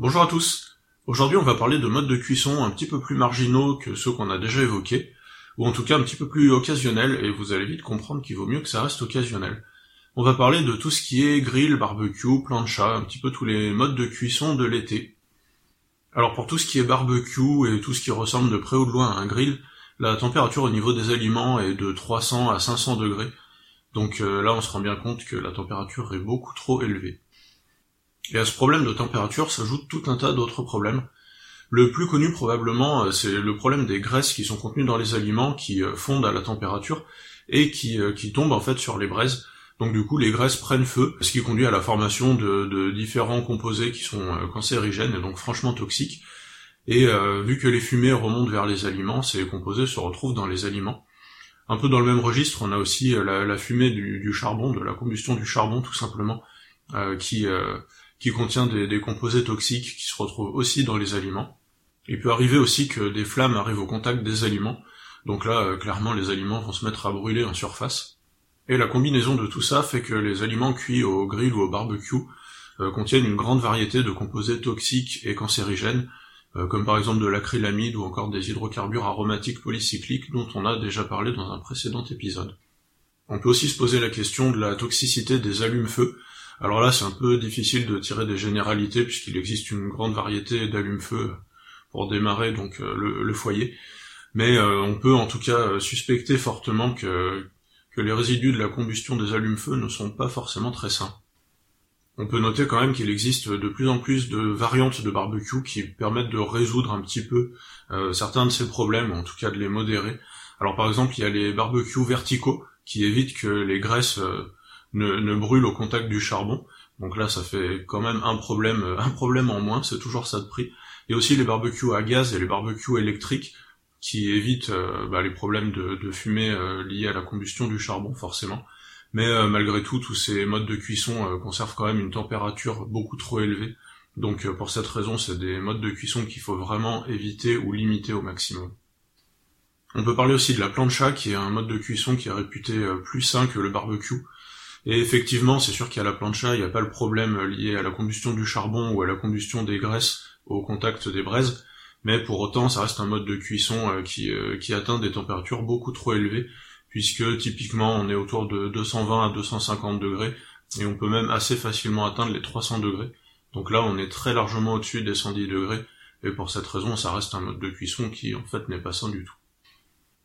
Bonjour à tous. Aujourd'hui, on va parler de modes de cuisson un petit peu plus marginaux que ceux qu'on a déjà évoqués, ou en tout cas un petit peu plus occasionnels, et vous allez vite comprendre qu'il vaut mieux que ça reste occasionnel. On va parler de tout ce qui est grill, barbecue, plancha, un petit peu tous les modes de cuisson de l'été. Alors pour tout ce qui est barbecue et tout ce qui ressemble de près ou de loin à un grill, la température au niveau des aliments est de 300 à 500 degrés. Donc euh, là, on se rend bien compte que la température est beaucoup trop élevée. Et à ce problème de température s'ajoute tout un tas d'autres problèmes. Le plus connu probablement, euh, c'est le problème des graisses qui sont contenues dans les aliments qui euh, fondent à la température et qui, qui tombent en fait sur les braises. Donc du coup, les graisses prennent feu, ce qui conduit à la formation de, différents composés qui sont cancérigènes et donc franchement toxiques. Et vu que les fumées remontent vers les aliments, ces composés se retrouvent dans les aliments. Un peu dans le même registre, on a aussi euh, la, fumée du, charbon, de la combustion du charbon tout simplement, euh, qui, euh, qui contient des, composés toxiques qui se retrouvent aussi dans les aliments. Il peut arriver aussi que des flammes arrivent au contact des aliments, donc là clairement les aliments vont se mettre à brûler en surface. Et la combinaison de tout ça fait que les aliments cuits au grill ou au barbecue contiennent une grande variété de composés toxiques et cancérigènes, euh, comme par exemple de l'acrylamide ou encore des hydrocarbures aromatiques polycycliques dont on a déjà parlé dans un précédent épisode. On peut aussi se poser la question de la toxicité des allumes-feu. Alors là, c'est un peu difficile de tirer des généralités puisqu'il existe une grande variété d'allumes-feu pour démarrer donc euh, le, foyer. Mais euh, on peut en tout cas suspecter fortement que, les résidus de la combustion des allumes-feu ne sont pas forcément très sains. On peut noter quand même qu'il existe de plus en plus de variantes de barbecue qui permettent de résoudre un petit peu euh, certains de ces problèmes, en tout cas de les modérer. Alors par exemple, il y a les barbecues verticaux qui évitent que les graisses euh, ne, brûlent au contact du charbon. Donc là, ça fait quand même un problème, euh, un problème en moins, c'est toujours ça de prix. A aussi les barbecues à gaz et les barbecues électriques qui évitent bah, les problèmes de, fumée liés à la combustion du charbon, forcément. Mais euh, malgré tout, tous ces modes de cuisson euh, conservent quand même une température beaucoup trop élevée. Donc euh, pour cette raison, c'est des modes de cuisson qu'il faut vraiment éviter ou limiter au maximum. On peut parler aussi de la plancha, qui est un mode de cuisson qui est réputé plus sain que le barbecue. Et effectivement, c'est sûr qu'à la plancha, il n'y a pas le problème lié à la combustion du charbon ou à la combustion des graisses au contact des braises, mais pour autant, ça reste un mode de cuisson qui, qui atteint des températures beaucoup trop élevées, puisque typiquement on est autour de 220 à 250 degrés, et on peut même assez facilement atteindre les 300 degrés. Donc là on est très largement au-dessus des 110 degrés, et pour cette raison ça reste un mode de cuisson qui en fait n'est pas sain du tout.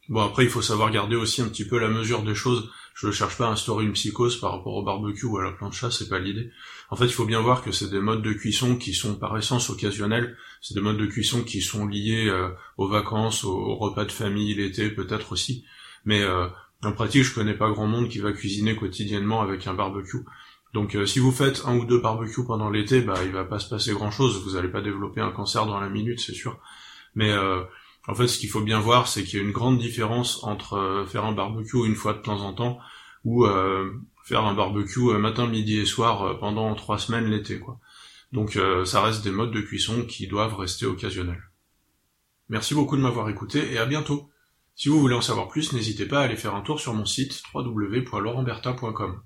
Bon après il faut savoir garder aussi un petit peu la mesure des choses. Je ne cherche pas à instaurer une psychose par rapport au barbecue ou à la plancha, c'est pas l'idée. En fait il faut bien voir que c'est des modes de cuisson qui sont par essence occasionnels, c'est des modes de cuisson qui sont liés euh, aux vacances, aux repas de famille, l'été peut-être aussi. Mais euh, en pratique, je connais pas grand monde qui va cuisiner quotidiennement avec un barbecue. Donc euh, si vous faites un ou deux barbecues pendant l'été, bah il va pas se passer grand chose, vous allez pas développer un cancer dans la minute, c'est sûr. Mais en fait, ce qu'il faut bien voir, c'est qu'il y a une grande différence entre faire un barbecue une fois de temps en temps ou faire un barbecue matin, midi et soir pendant trois semaines l'été, quoi. Donc ça reste des modes de cuisson qui doivent rester occasionnels. Merci beaucoup de m'avoir écouté et à bientôt. Si vous voulez en savoir plus, n'hésitez pas à aller faire un tour sur mon site www.laurentberta.com.